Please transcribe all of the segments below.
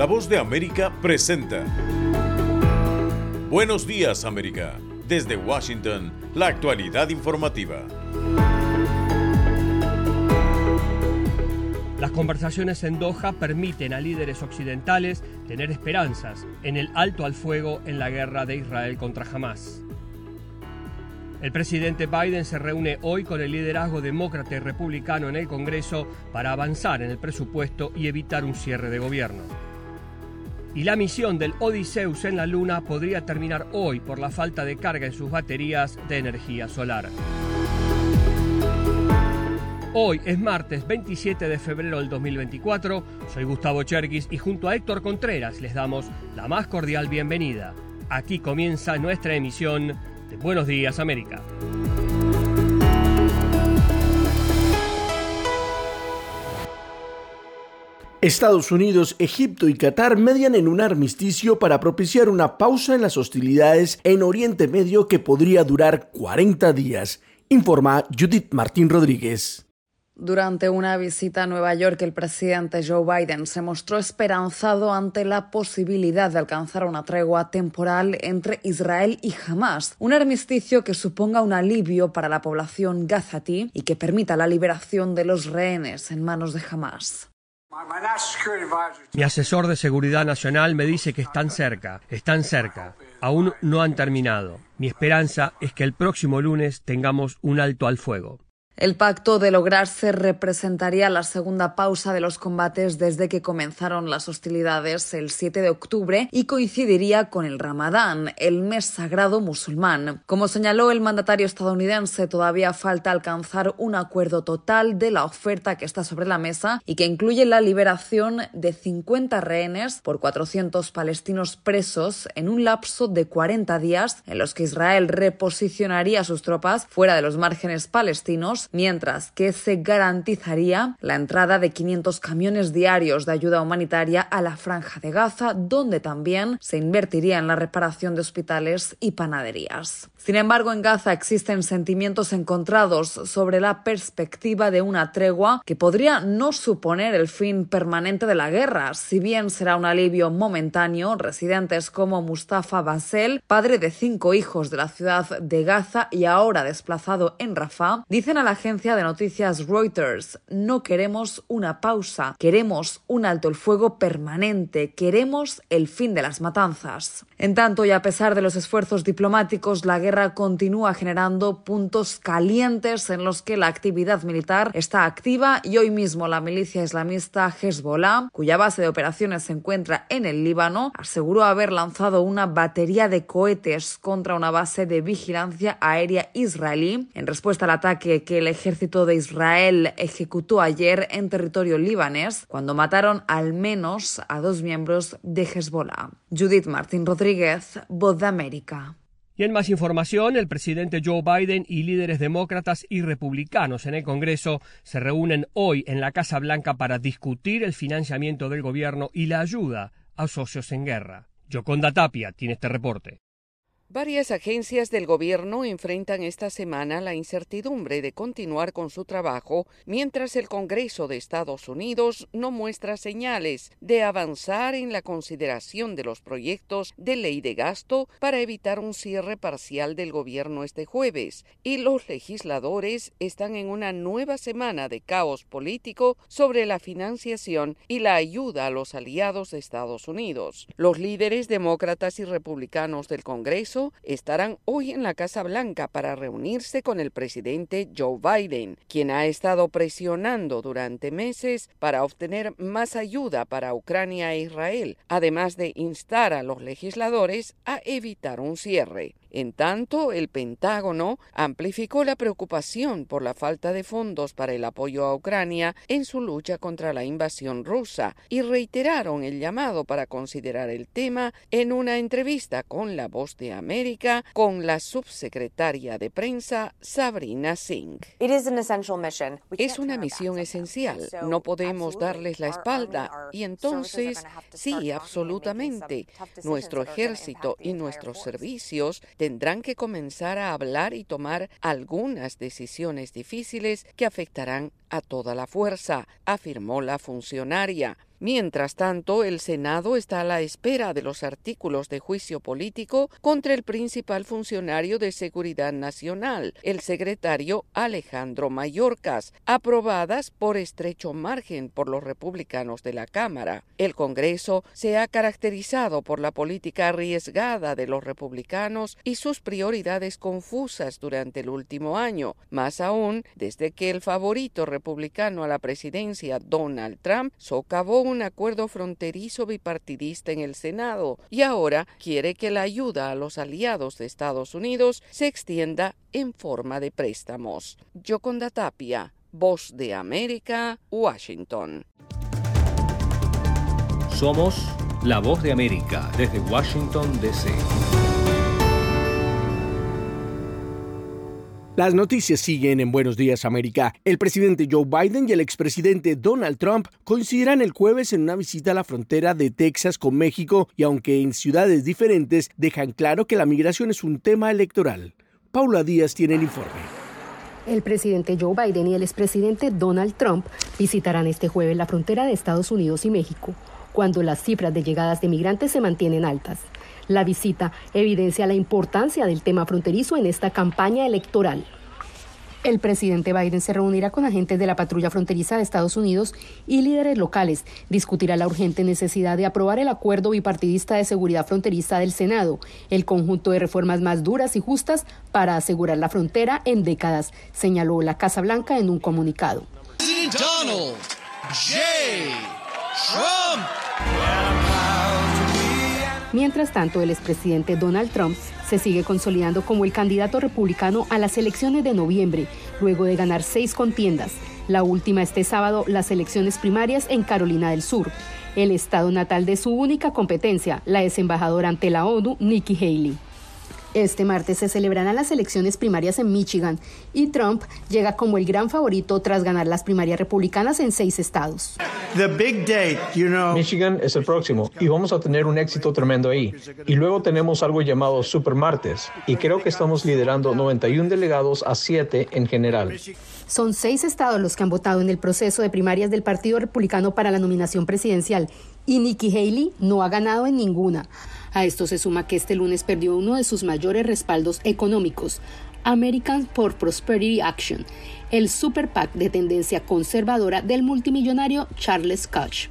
La voz de América presenta. Buenos días América. Desde Washington, la actualidad informativa. Las conversaciones en Doha permiten a líderes occidentales tener esperanzas en el alto al fuego en la guerra de Israel contra Hamas. El presidente Biden se reúne hoy con el liderazgo demócrata y republicano en el Congreso para avanzar en el presupuesto y evitar un cierre de gobierno. Y la misión del Odysseus en la Luna podría terminar hoy por la falta de carga en sus baterías de energía solar. Hoy es martes 27 de febrero del 2024. Soy Gustavo Cherkis y junto a Héctor Contreras les damos la más cordial bienvenida. Aquí comienza nuestra emisión Buenos Días América. Estados Unidos, Egipto y Qatar median en un armisticio para propiciar una pausa en las hostilidades en Oriente Medio que podría durar 40 días, informa Judith Martín Rodríguez. Durante una visita a Nueva York, el presidente Joe Biden se mostró esperanzado ante la posibilidad de alcanzar una tregua temporal entre Israel y Hamas, un armisticio que suponga un alivio para la población gazatí y que permita la liberación de los rehenes en manos de Hamas. Mi asesor de seguridad nacional me dice que están cerca, están cerca. Aún no han terminado. Mi esperanza es que el próximo lunes tengamos un alto al fuego. El pacto de lograrse representaría la segunda pausa de los combates desde que comenzaron las hostilidades el 7 de octubre y coincidiría con el Ramadán, el mes sagrado musulmán. Como señaló el mandatario estadounidense, todavía falta alcanzar un acuerdo total de la oferta que está sobre la mesa y que incluye la liberación de 50 rehenes por 400 palestinos presos en un lapso de 40 días en los que Israel reposicionaría sus tropas fuera de los márgenes palestinos mientras que se garantizaría la entrada de 500 camiones diarios de ayuda humanitaria a la franja de Gaza, donde también se invertiría en la reparación de hospitales y panaderías. Sin embargo, en Gaza existen sentimientos encontrados sobre la perspectiva de una tregua que podría no suponer el fin permanente de la guerra, si bien será un alivio momentáneo. Residentes como Mustafa Basel, padre de cinco hijos de la ciudad de Gaza y ahora desplazado en Rafah, dicen a la agencia de noticias Reuters, no queremos una pausa, queremos un alto el fuego permanente, queremos el fin de las matanzas. En tanto, y a pesar de los esfuerzos diplomáticos, la guerra continúa generando puntos calientes en los que la actividad militar está activa y hoy mismo la milicia islamista Hezbollah, cuya base de operaciones se encuentra en el Líbano, aseguró haber lanzado una batería de cohetes contra una base de vigilancia aérea israelí en respuesta al ataque que el ejército de Israel ejecutó ayer en territorio libanés cuando mataron al menos a dos miembros de Hezbollah. Judith Martín Rodríguez, Voz de América. Y en más información, el presidente Joe Biden y líderes demócratas y republicanos en el Congreso se reúnen hoy en la Casa Blanca para discutir el financiamiento del gobierno y la ayuda a socios en guerra. Yoconda Tapia tiene este reporte. Varias agencias del gobierno enfrentan esta semana la incertidumbre de continuar con su trabajo mientras el Congreso de Estados Unidos no muestra señales de avanzar en la consideración de los proyectos de ley de gasto para evitar un cierre parcial del gobierno este jueves, y los legisladores están en una nueva semana de caos político sobre la financiación y la ayuda a los aliados de Estados Unidos. Los líderes demócratas y republicanos del Congreso estarán hoy en la Casa Blanca para reunirse con el presidente Joe Biden, quien ha estado presionando durante meses para obtener más ayuda para Ucrania e Israel, además de instar a los legisladores a evitar un cierre. En tanto, el Pentágono amplificó la preocupación por la falta de fondos para el apoyo a Ucrania en su lucha contra la invasión rusa y reiteraron el llamado para considerar el tema en una entrevista con La Voz de América con la subsecretaria de prensa Sabrina Singh. Es una misión esencial. No podemos darles la espalda y entonces, sí, absolutamente, nuestro ejército y nuestros servicios tendrán que comenzar a hablar y tomar algunas decisiones difíciles que afectarán a toda la fuerza, afirmó la funcionaria. Mientras tanto, el Senado está a la espera de los artículos de juicio político contra el principal funcionario de Seguridad Nacional, el secretario Alejandro Mayorkas, aprobadas por estrecho margen por los republicanos de la Cámara. El Congreso se ha caracterizado por la política arriesgada de los republicanos y sus prioridades confusas durante el último año, más aún desde que el favorito republicano a la presidencia, Donald Trump, socavó un acuerdo fronterizo bipartidista en el Senado y ahora quiere que la ayuda a los aliados de Estados Unidos se extienda en forma de préstamos. Yoconda Tapia, Voz de América, Washington. Somos la Voz de América desde Washington, D.C. Las noticias siguen en Buenos Días América. El presidente Joe Biden y el expresidente Donald Trump coincidirán el jueves en una visita a la frontera de Texas con México y aunque en ciudades diferentes dejan claro que la migración es un tema electoral. Paula Díaz tiene el informe. El presidente Joe Biden y el expresidente Donald Trump visitarán este jueves la frontera de Estados Unidos y México, cuando las cifras de llegadas de migrantes se mantienen altas. La visita evidencia la importancia del tema fronterizo en esta campaña electoral. El presidente Biden se reunirá con agentes de la patrulla fronteriza de Estados Unidos y líderes locales. Discutirá la urgente necesidad de aprobar el acuerdo bipartidista de seguridad fronteriza del Senado, el conjunto de reformas más duras y justas para asegurar la frontera en décadas, señaló la Casa Blanca en un comunicado. Donald J. Trump. Mientras tanto, el expresidente Donald Trump se sigue consolidando como el candidato republicano a las elecciones de noviembre, luego de ganar seis contiendas. La última este sábado, las elecciones primarias en Carolina del Sur, el estado natal de su única competencia, la ex embajadora ante la ONU, Nikki Haley. Este martes se celebrarán las elecciones primarias en Michigan y Trump llega como el gran favorito tras ganar las primarias republicanas en seis estados. Michigan es el próximo y vamos a tener un éxito tremendo ahí. Y luego tenemos algo llamado Super Martes y creo que estamos liderando 91 delegados a 7 en general. Son seis estados los que han votado en el proceso de primarias del Partido Republicano para la nominación presidencial y Nikki Haley no ha ganado en ninguna. A esto se suma que este lunes perdió uno de sus mayores respaldos económicos, American for Prosperity Action, el super PAC de tendencia conservadora del multimillonario Charles Koch.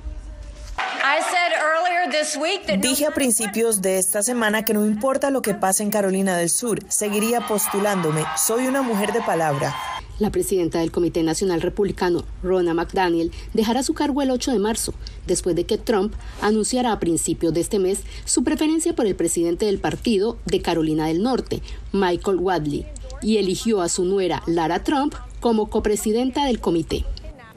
Dije a principios de esta semana que no importa lo que pase en Carolina del Sur, seguiría postulándome. Soy una mujer de palabra. La presidenta del Comité Nacional Republicano, Ronna McDaniel, dejará su cargo el 8 de marzo, después de que Trump anunciara a principios de este mes su preferencia por el presidente del partido de Carolina del Norte, Michael Wadley, y eligió a su nuera, Lara Trump, como copresidenta del comité.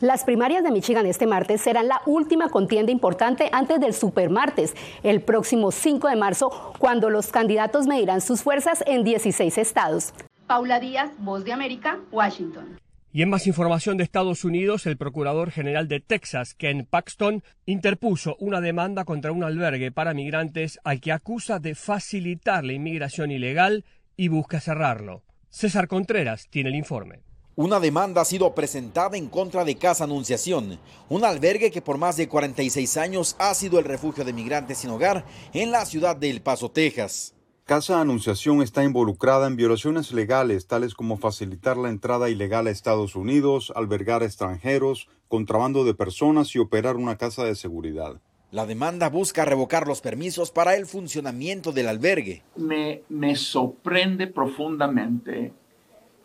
Las primarias de Michigan este martes serán la última contienda importante antes del supermartes, el próximo 5 de marzo, cuando los candidatos medirán sus fuerzas en 16 estados. Paula Díaz, Voz de América, Washington. Y en más información de Estados Unidos, el Procurador General de Texas, Ken Paxton, interpuso una demanda contra un albergue para migrantes al que acusa de facilitar la inmigración ilegal y busca cerrarlo. César Contreras tiene el informe. Una demanda ha sido presentada en contra de Casa Anunciación, un albergue que por más de 46 años ha sido el refugio de migrantes sin hogar en la ciudad de El Paso, Texas. Casa Anunciación está involucrada en violaciones legales tales como facilitar la entrada ilegal a Estados Unidos, albergar extranjeros, contrabando de personas y operar una casa de seguridad. La demanda busca revocar los permisos para el funcionamiento del albergue. Me, me sorprende profundamente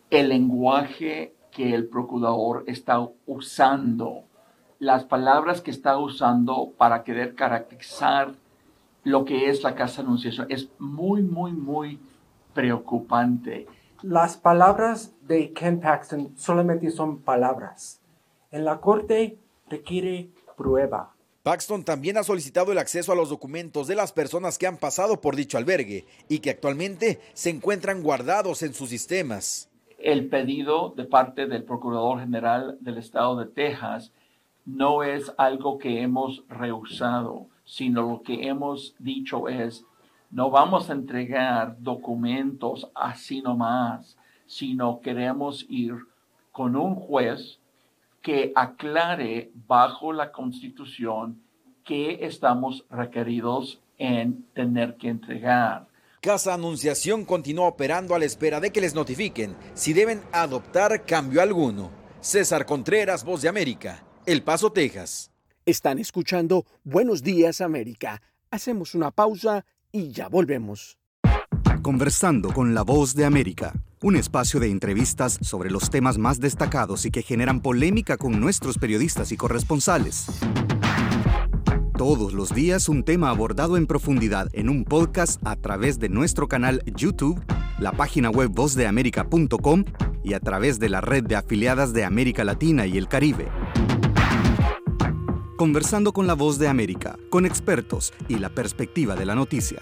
el lenguaje que el procurador está usando, las palabras que está usando para querer caracterizar lo que es la casa de anunciación. Es muy, muy, muy preocupante. Las palabras de Ken Paxton solamente son palabras. En la corte requiere prueba. Paxton también ha solicitado el acceso a los documentos de las personas que han pasado por dicho albergue y que actualmente se encuentran guardados en sus sistemas. El pedido de parte del Procurador General del Estado de Texas no es algo que hemos rehusado sino lo que hemos dicho es, no vamos a entregar documentos así nomás, sino queremos ir con un juez que aclare bajo la constitución que estamos requeridos en tener que entregar. Casa Anunciación continúa operando a la espera de que les notifiquen si deben adoptar cambio alguno. César Contreras, Voz de América, El Paso, Texas. Están escuchando Buenos Días América. Hacemos una pausa y ya volvemos. Conversando con la Voz de América, un espacio de entrevistas sobre los temas más destacados y que generan polémica con nuestros periodistas y corresponsales. Todos los días un tema abordado en profundidad en un podcast a través de nuestro canal YouTube, la página web vozdeamerica.com y a través de la red de afiliadas de América Latina y el Caribe. Conversando con la voz de América, con expertos y la perspectiva de la noticia.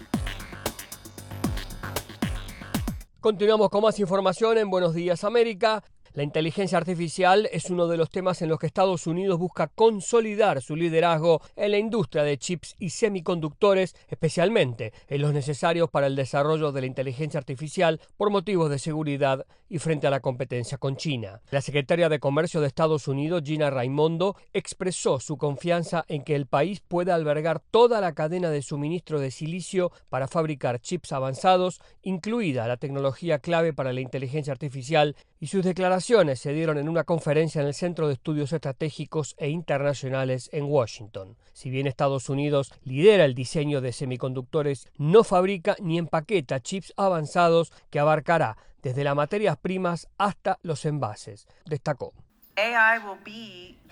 Continuamos con más información en Buenos Días América. La inteligencia artificial es uno de los temas en los que Estados Unidos busca consolidar su liderazgo en la industria de chips y semiconductores, especialmente en los necesarios para el desarrollo de la inteligencia artificial por motivos de seguridad y frente a la competencia con China. La secretaria de Comercio de Estados Unidos, Gina Raimondo, expresó su confianza en que el país pueda albergar toda la cadena de suministro de silicio para fabricar chips avanzados, incluida la tecnología clave para la inteligencia artificial, y sus declaraciones se dieron en una conferencia en el Centro de Estudios Estratégicos e Internacionales en Washington. Si bien Estados Unidos lidera el diseño de semiconductores, no fabrica ni empaqueta chips avanzados que abarcará desde las materias primas hasta los envases, destacó.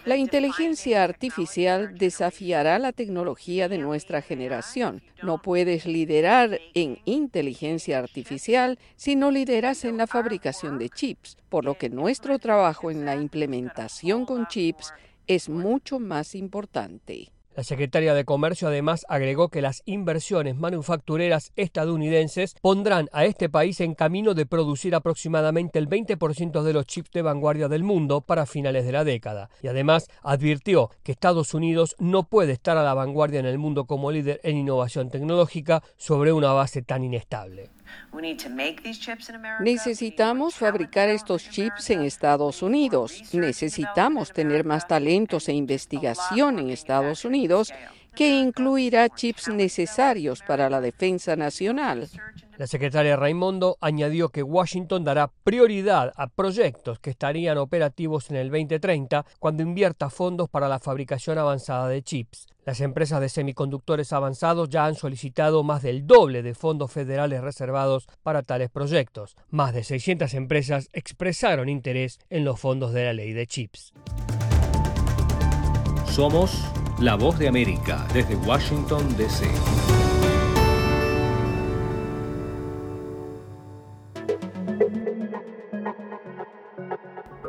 La inteligencia artificial desafiará la tecnología de nuestra generación. No puedes liderar en inteligencia artificial si no lideras en la fabricación de chips, por lo que nuestro trabajo en la implementación con chips es mucho más importante. La secretaria de Comercio además agregó que las inversiones manufactureras estadounidenses pondrán a este país en camino de producir aproximadamente el 20% de los chips de vanguardia del mundo para finales de la década. Y además advirtió que Estados Unidos no puede estar a la vanguardia en el mundo como líder en innovación tecnológica sobre una base tan inestable. Necesitamos fabricar estos chips en Estados Unidos. Necesitamos tener más talentos e investigación en Estados Unidos que incluirá chips necesarios para la defensa nacional. La secretaria Raimondo añadió que Washington dará prioridad a proyectos que estarían operativos en el 2030 cuando invierta fondos para la fabricación avanzada de chips. Las empresas de semiconductores avanzados ya han solicitado más del doble de fondos federales reservados para tales proyectos. Más de 600 empresas expresaron interés en los fondos de la ley de chips. Somos la voz de América desde Washington, D.C.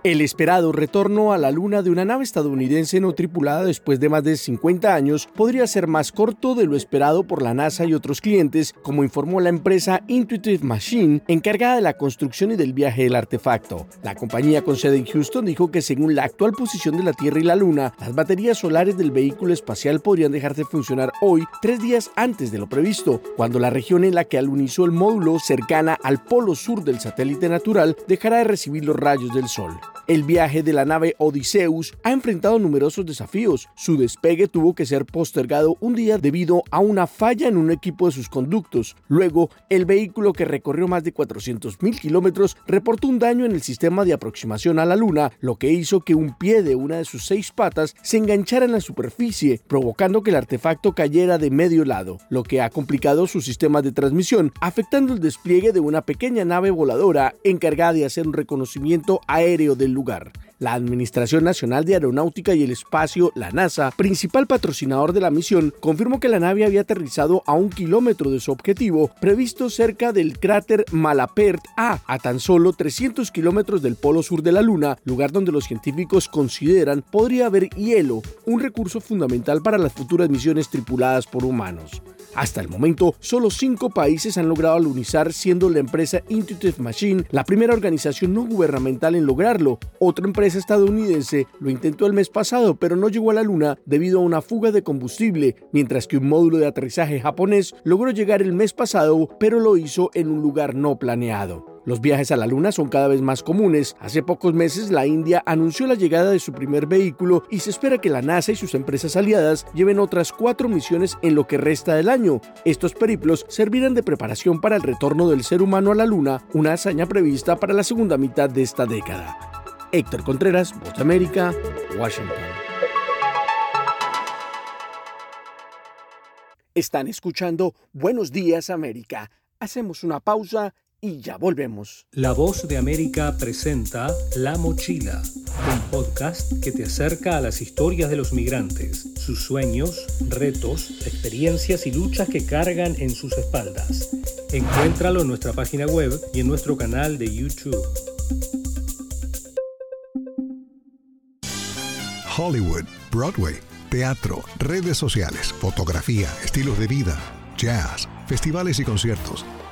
El esperado retorno a la Luna de una nave estadounidense no tripulada después de más de 50 años podría ser más corto de lo esperado por la NASA y otros clientes, como informó la empresa Intuitive Machine, encargada de la construcción y del viaje del artefacto. La compañía con sede en Houston dijo que según la actual posición de la Tierra y la Luna, las baterías solares del vehículo espacial podrían dejar de funcionar hoy, tres días antes de lo previsto, cuando la región en la que alunizó el módulo cercana al polo sur del satélite natural dejará de recibir los rayos del Sol. El viaje de la nave Odysseus ha enfrentado numerosos desafíos. Su despegue tuvo que ser postergado un día debido a una falla en un equipo de sus conductos. Luego, el vehículo que recorrió más de 400.000 kilómetros reportó un daño en el sistema de aproximación a la Luna, lo que hizo que un pie de una de sus seis patas se enganchara en la superficie, provocando que el artefacto cayera de medio lado, lo que ha complicado su sistema de transmisión, afectando el despliegue de una pequeña nave voladora encargada de hacer un reconocimiento aéreo del lugar. La Administración Nacional de Aeronáutica y el Espacio, la NASA, principal patrocinador de la misión, confirmó que la nave había aterrizado a un kilómetro de su objetivo, previsto cerca del cráter Malapert A, a tan solo 300 kilómetros del polo sur de la Luna, lugar donde los científicos consideran podría haber hielo, un recurso fundamental para las futuras misiones tripuladas por humanos. Hasta el momento, solo cinco países han logrado alunizar, siendo la empresa Intuitive Machine la primera organización no gubernamental en lograrlo. Otra empresa estadounidense lo intentó el mes pasado, pero no llegó a la Luna debido a una fuga de combustible, mientras que un módulo de aterrizaje japonés logró llegar el mes pasado, pero lo hizo en un lugar no planeado. Los viajes a la Luna son cada vez más comunes. Hace pocos meses la India anunció la llegada de su primer vehículo y se espera que la NASA y sus empresas aliadas lleven otras cuatro misiones en lo que resta del año. Estos periplos servirán de preparación para el retorno del ser humano a la Luna, una hazaña prevista para la segunda mitad de esta década. Héctor Contreras, Voz América, Washington. Están escuchando Buenos Días América. Hacemos una pausa y ya volvemos. La voz de América presenta La Mochila, un podcast que te acerca a las historias de los migrantes, sus sueños, retos, experiencias y luchas que cargan en sus espaldas. Encuéntralo en nuestra página web y en nuestro canal de YouTube. Hollywood, Broadway, teatro, redes sociales, fotografía, estilos de vida, jazz, festivales y conciertos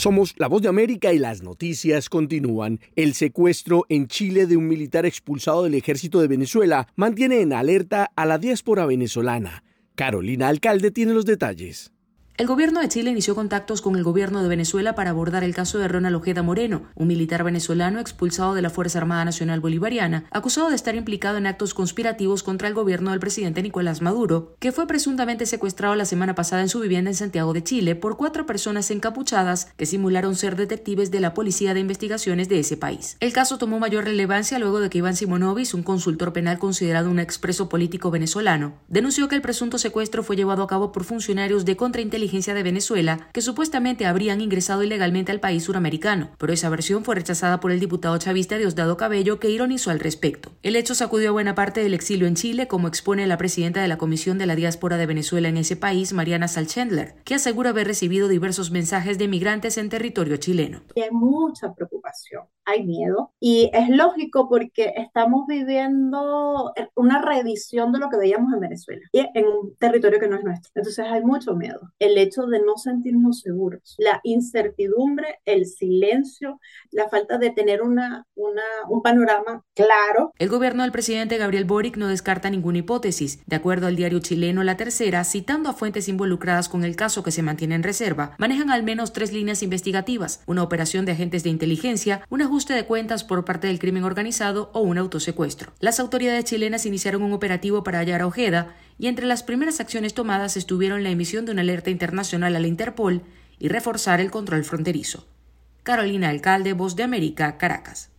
Somos La Voz de América y las noticias continúan. El secuestro en Chile de un militar expulsado del ejército de Venezuela mantiene en alerta a la diáspora venezolana. Carolina Alcalde tiene los detalles. El gobierno de Chile inició contactos con el gobierno de Venezuela para abordar el caso de Ronald Ojeda Moreno, un militar venezolano expulsado de la Fuerza Armada Nacional Bolivariana, acusado de estar implicado en actos conspirativos contra el gobierno del presidente Nicolás Maduro, que fue presuntamente secuestrado la semana pasada en su vivienda en Santiago de Chile por cuatro personas encapuchadas que simularon ser detectives de la Policía de Investigaciones de ese país. El caso tomó mayor relevancia luego de que Iván Simonovis, un consultor penal considerado un expreso político venezolano, denunció que el presunto secuestro fue llevado a cabo por funcionarios de contrainteligencia de Venezuela que supuestamente habrían ingresado ilegalmente al país suramericano, pero esa versión fue rechazada por el diputado chavista Diosdado Cabello que ironizó al respecto. El hecho sacudió a buena parte del exilio en Chile, como expone la presidenta de la Comisión de la Diáspora de Venezuela en ese país, Mariana Salchendler, que asegura haber recibido diversos mensajes de migrantes en territorio chileno. Hay mucha preocupación, hay miedo y es lógico porque estamos viviendo una reedición de lo que veíamos en Venezuela y en un territorio que no es nuestro. Entonces hay mucho miedo. El hecho de no sentirnos seguros, la incertidumbre, el silencio, la falta de tener una, una, un panorama claro. El gobierno del presidente Gabriel Boric no descarta ninguna hipótesis. De acuerdo al diario chileno La Tercera, citando a fuentes involucradas con el caso que se mantiene en reserva, manejan al menos tres líneas investigativas, una operación de agentes de inteligencia, un de cuentas por parte del crimen organizado o un autosecuestro. Las autoridades chilenas iniciaron un operativo para hallar a Ojeda y entre las primeras acciones tomadas estuvieron la emisión de una alerta internacional a la Interpol y reforzar el control fronterizo. Carolina Alcalde, Voz de América, Caracas.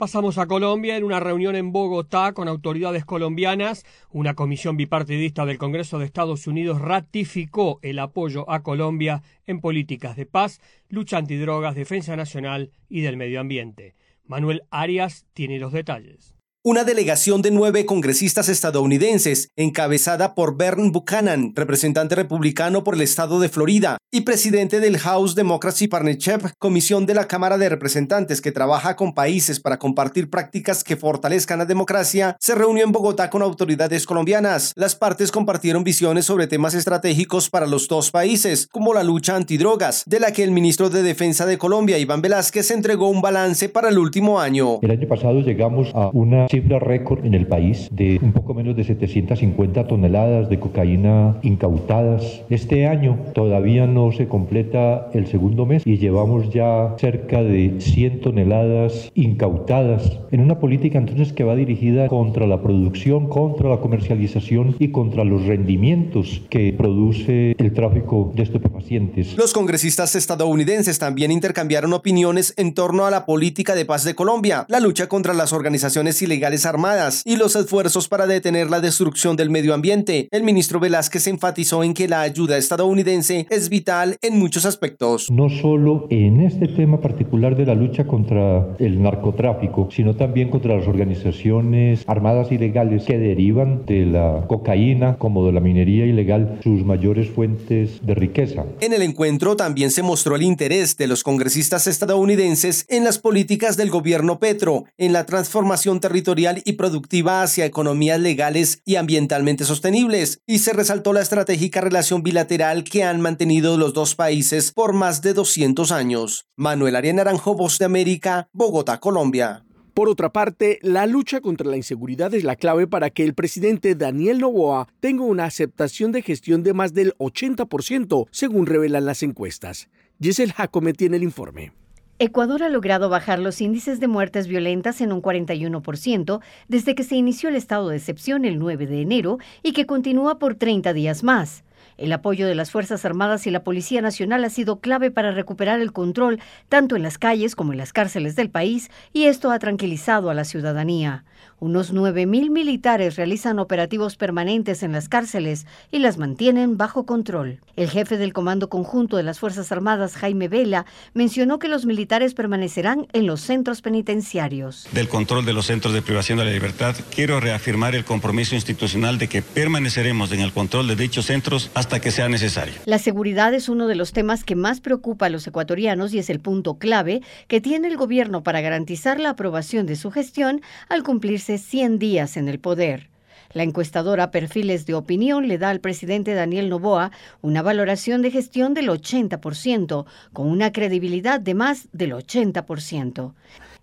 Pasamos a Colombia. En una reunión en Bogotá con autoridades colombianas, una comisión bipartidista del Congreso de Estados Unidos ratificó el apoyo a Colombia en políticas de paz, lucha antidrogas, defensa nacional y del medio ambiente. Manuel Arias tiene los detalles. Una delegación de nueve congresistas estadounidenses, encabezada por Bern Buchanan, representante republicano por el estado de Florida y presidente del House Democracy Partnership, comisión de la Cámara de Representantes que trabaja con países para compartir prácticas que fortalezcan la democracia, se reunió en Bogotá con autoridades colombianas. Las partes compartieron visiones sobre temas estratégicos para los dos países, como la lucha antidrogas, de la que el ministro de Defensa de Colombia, Iván Velázquez, entregó un balance para el último año. El año pasado llegamos a una cifra récord en el país de un poco menos de 750 toneladas de cocaína incautadas. Este año todavía no se completa el segundo mes y llevamos ya cerca de 100 toneladas incautadas en una política entonces que va dirigida contra la producción, contra la comercialización y contra los rendimientos que produce el tráfico de estupefacientes. Los congresistas estadounidenses también intercambiaron opiniones en torno a la política de paz de Colombia, la lucha contra las organizaciones ilegales armadas y los esfuerzos para detener la destrucción del medio ambiente. El ministro Velázquez enfatizó en que la ayuda estadounidense es vital en muchos aspectos. No solo en este tema particular de la lucha contra el narcotráfico, sino también contra las organizaciones armadas ilegales que derivan de la cocaína como de la minería ilegal sus mayores fuentes de riqueza. En el encuentro también se mostró el interés de los congresistas estadounidenses en las políticas del gobierno Petro, en la transformación territorial y productiva hacia economías legales y ambientalmente sostenibles, y se resaltó la estratégica relación bilateral que han mantenido los dos países por más de 200 años. Manuel Arias Naranjo, Voz de América, Bogotá, Colombia. Por otra parte, la lucha contra la inseguridad es la clave para que el presidente Daniel Noboa tenga una aceptación de gestión de más del 80%, según revelan las encuestas. Giselle Jacome tiene el informe. Ecuador ha logrado bajar los índices de muertes violentas en un 41% desde que se inició el estado de excepción el 9 de enero y que continúa por 30 días más. El apoyo de las Fuerzas Armadas y la Policía Nacional ha sido clave para recuperar el control tanto en las calles como en las cárceles del país y esto ha tranquilizado a la ciudadanía. Unos 9.000 militares realizan operativos permanentes en las cárceles y las mantienen bajo control. El jefe del Comando Conjunto de las Fuerzas Armadas, Jaime Vela, mencionó que los militares permanecerán en los centros penitenciarios. Del control de los centros de privación de la libertad, quiero reafirmar el compromiso institucional de que permaneceremos en el control de dichos centros hasta que sea necesario. La seguridad es uno de los temas que más preocupa a los ecuatorianos y es el punto clave que tiene el gobierno para garantizar la aprobación de su gestión al cumplirse 100 días en el poder. La encuestadora Perfiles de Opinión le da al presidente Daniel Novoa una valoración de gestión del 80%, con una credibilidad de más del 80%.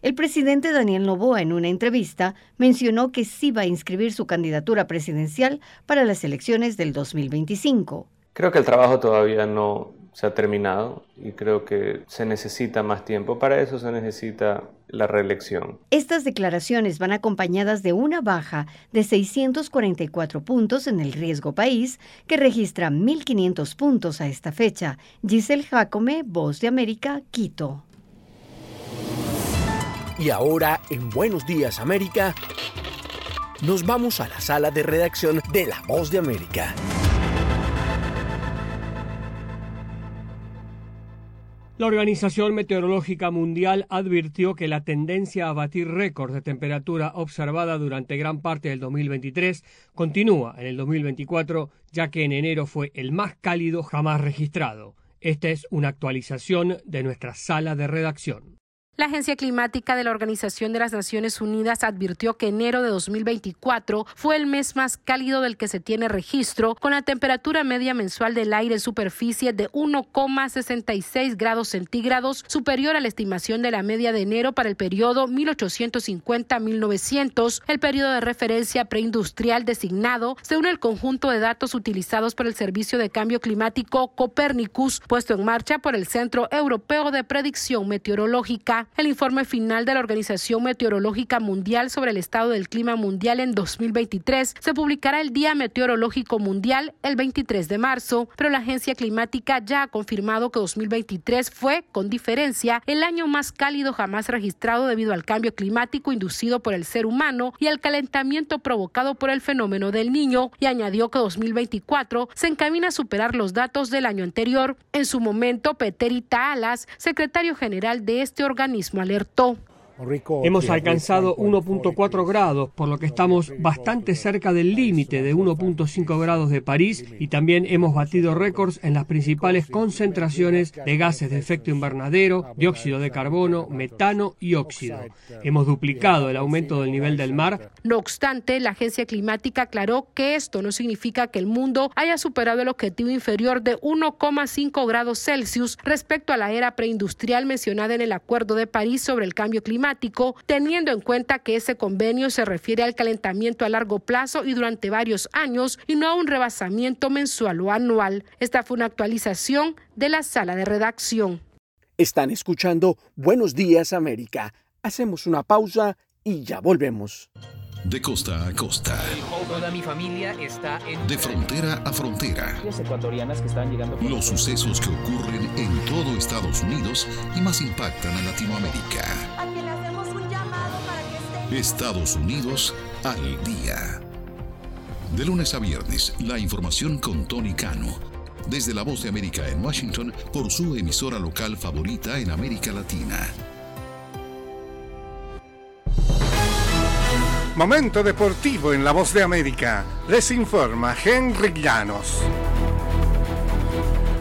El presidente Daniel Novoa en una entrevista mencionó que sí va a inscribir su candidatura presidencial para las elecciones del 2025. Creo que el trabajo todavía no se ha terminado y creo que se necesita más tiempo. Para eso se necesita la reelección. Estas declaraciones van acompañadas de una baja de 644 puntos en el riesgo país, que registra 1.500 puntos a esta fecha. Giselle Jacome, Voz de América, Quito. Y ahora, en Buenos Días América, nos vamos a la sala de redacción de La Voz de América. La Organización Meteorológica Mundial advirtió que la tendencia a batir récords de temperatura observada durante gran parte del 2023 continúa en el 2024, ya que en enero fue el más cálido jamás registrado. Esta es una actualización de nuestra sala de redacción. La Agencia Climática de la Organización de las Naciones Unidas advirtió que enero de 2024 fue el mes más cálido del que se tiene registro, con la temperatura media mensual del aire en superficie de 1,66 grados centígrados, superior a la estimación de la media de enero para el periodo 1850-1900, el periodo de referencia preindustrial designado, según el conjunto de datos utilizados por el Servicio de Cambio Climático Copernicus, puesto en marcha por el Centro Europeo de Predicción Meteorológica. El informe final de la Organización Meteorológica Mundial sobre el estado del clima mundial en 2023 se publicará el Día Meteorológico Mundial el 23 de marzo, pero la agencia climática ya ha confirmado que 2023 fue, con diferencia, el año más cálido jamás registrado debido al cambio climático inducido por el ser humano y al calentamiento provocado por el fenómeno del niño, y añadió que 2024 se encamina a superar los datos del año anterior. En su momento, Alas, secretario general de este organismo, alertó. Hemos alcanzado 1.4 grados, por lo que estamos bastante cerca del límite de 1.5 grados de París y también hemos batido récords en las principales concentraciones de gases de efecto invernadero, dióxido de carbono, metano y óxido. Hemos duplicado el aumento del nivel del mar. No obstante, la agencia climática aclaró que esto no significa que el mundo haya superado el objetivo inferior de 1,5 grados Celsius respecto a la era preindustrial mencionada en el Acuerdo de París sobre el cambio climático climático, teniendo en cuenta que ese convenio se refiere al calentamiento a largo plazo y durante varios años y no a un rebasamiento mensual o anual. Esta fue una actualización de la sala de redacción. Están escuchando Buenos Días América. Hacemos una pausa y ya volvemos. De costa a costa. Toda mi familia está en... De frontera a frontera. ecuatorianas que están llegando... Los sucesos que ocurren en todo Estados Unidos y más impactan a Latinoamérica. Estados Unidos al día. De lunes a viernes, la información con Tony Cano. Desde la Voz de América en Washington por su emisora local favorita en América Latina. Momento deportivo en La Voz de América. Les informa Henry Llanos.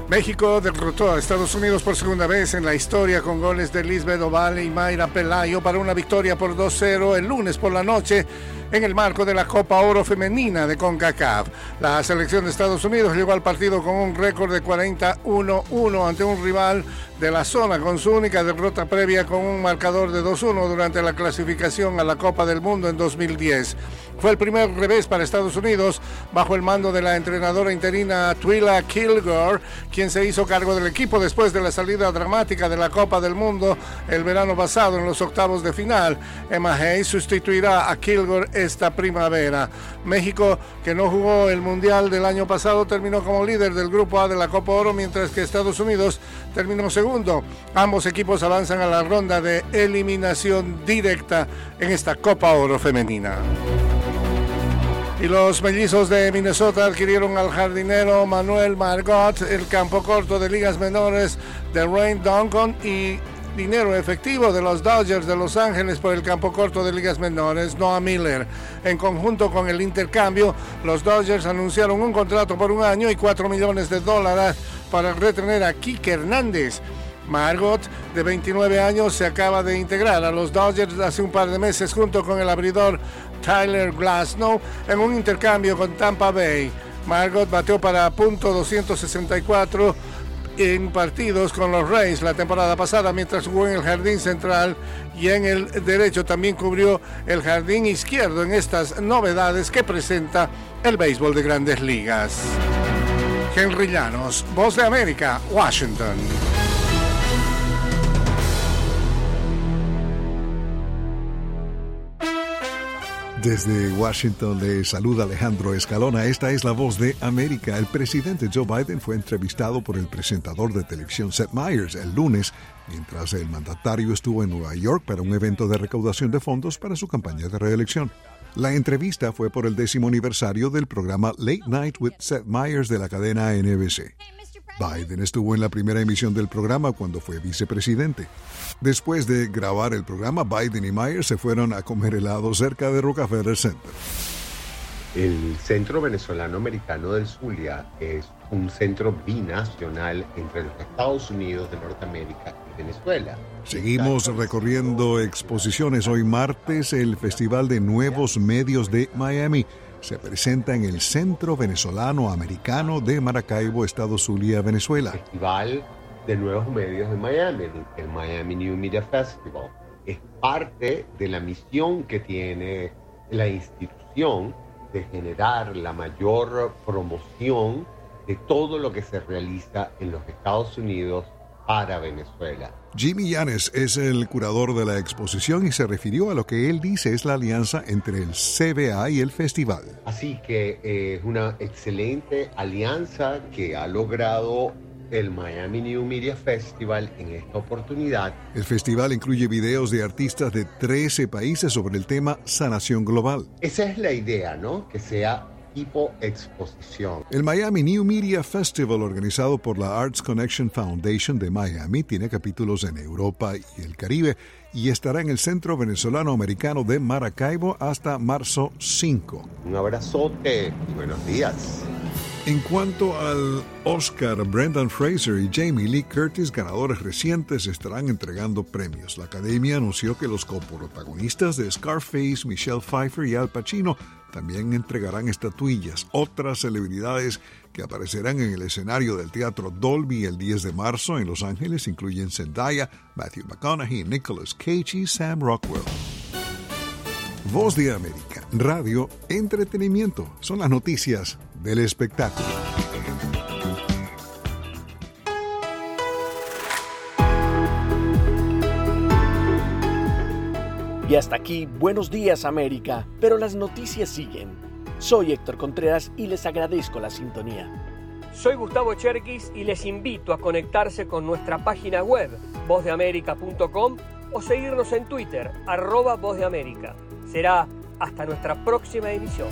México derrotó a Estados Unidos por segunda vez en la historia con goles de Lisbeth Ovalle y Mayra Pelayo para una victoria por 2-0 el lunes por la noche en el marco de la Copa Oro Femenina de CONCACAF. La selección de Estados Unidos llegó al partido con un récord de 41-1 ante un rival de la zona con su única derrota previa con un marcador de 2-1 durante la clasificación a la Copa del Mundo en 2010. Fue el primer revés para Estados Unidos bajo el mando de la entrenadora interina Twila Kilgore, quien se hizo cargo del equipo después de la salida dramática de la Copa del Mundo el verano pasado en los octavos de final. Emma Hayes sustituirá a Kilgore esta primavera. México, que no jugó el Mundial del año pasado, terminó como líder del Grupo A de la Copa Oro, mientras que Estados Unidos terminó segundo. Ambos equipos avanzan a la ronda de eliminación directa en esta Copa Oro femenina. Y los mellizos de Minnesota adquirieron al jardinero Manuel Margot, el campo corto de ligas menores de Rain Duncan y dinero efectivo de los Dodgers de Los Ángeles por el campo corto de ligas menores, Noah Miller. En conjunto con el intercambio, los Dodgers anunciaron un contrato por un año y 4 millones de dólares para retener a Kike Hernández. Margot, de 29 años, se acaba de integrar a los Dodgers hace un par de meses junto con el abridor Tyler Glasnow en un intercambio con Tampa Bay. Margot bateó para punto 264 en partidos con los Rays la temporada pasada mientras jugó en el jardín central y en el derecho también cubrió el jardín izquierdo en estas novedades que presenta el béisbol de grandes ligas. Henry Llanos, Voz de América, Washington. Desde Washington le saluda Alejandro Escalona. Esta es la voz de América. El presidente Joe Biden fue entrevistado por el presentador de televisión Seth Meyers el lunes, mientras el mandatario estuvo en Nueva York para un evento de recaudación de fondos para su campaña de reelección. La entrevista fue por el décimo aniversario del programa Late Night with Seth Meyers de la cadena NBC. Biden estuvo en la primera emisión del programa cuando fue vicepresidente. Después de grabar el programa, Biden y Myers se fueron a comer helado cerca de Rockefeller Center. El Centro Venezolano Americano del Zulia es un centro binacional entre los Estados Unidos de Norteamérica y Venezuela. Seguimos recorriendo exposiciones. Hoy martes, el Festival de Nuevos Medios de Miami se presenta en el Centro Venezolano Americano de Maracaibo, Estado Zulia, Venezuela. Festival de Nuevos Medios de Miami, el Miami New Media Festival. Es parte de la misión que tiene la institución de generar la mayor promoción de todo lo que se realiza en los Estados Unidos para Venezuela. Jimmy Yanes es el curador de la exposición y se refirió a lo que él dice es la alianza entre el CBA y el festival. Así que eh, es una excelente alianza que ha logrado el Miami New Media Festival en esta oportunidad. El festival incluye videos de artistas de 13 países sobre el tema sanación global. Esa es la idea, ¿no? Que sea tipo exposición. El Miami New Media Festival, organizado por la Arts Connection Foundation de Miami, tiene capítulos en Europa y el Caribe y estará en el Centro Venezolano Americano de Maracaibo hasta marzo 5. Un abrazote y buenos días. En cuanto al Oscar, Brendan Fraser y Jamie Lee Curtis, ganadores recientes, estarán entregando premios. La Academia anunció que los coprotagonistas de Scarface, Michelle Pfeiffer y Al Pacino también entregarán estatuillas. Otras celebridades que aparecerán en el escenario del Teatro Dolby el 10 de marzo en Los Ángeles incluyen Zendaya, Matthew McConaughey, Nicholas Cage y Sam Rockwell. Voz de América, radio, entretenimiento, son las noticias del espectáculo. Y hasta aquí, buenos días América, pero las noticias siguen. Soy Héctor Contreras y les agradezco la sintonía. Soy Gustavo Cherkis y les invito a conectarse con nuestra página web, vozdeamerica.com o seguirnos en Twitter, arroba Voz de América. Será hasta nuestra próxima emisión.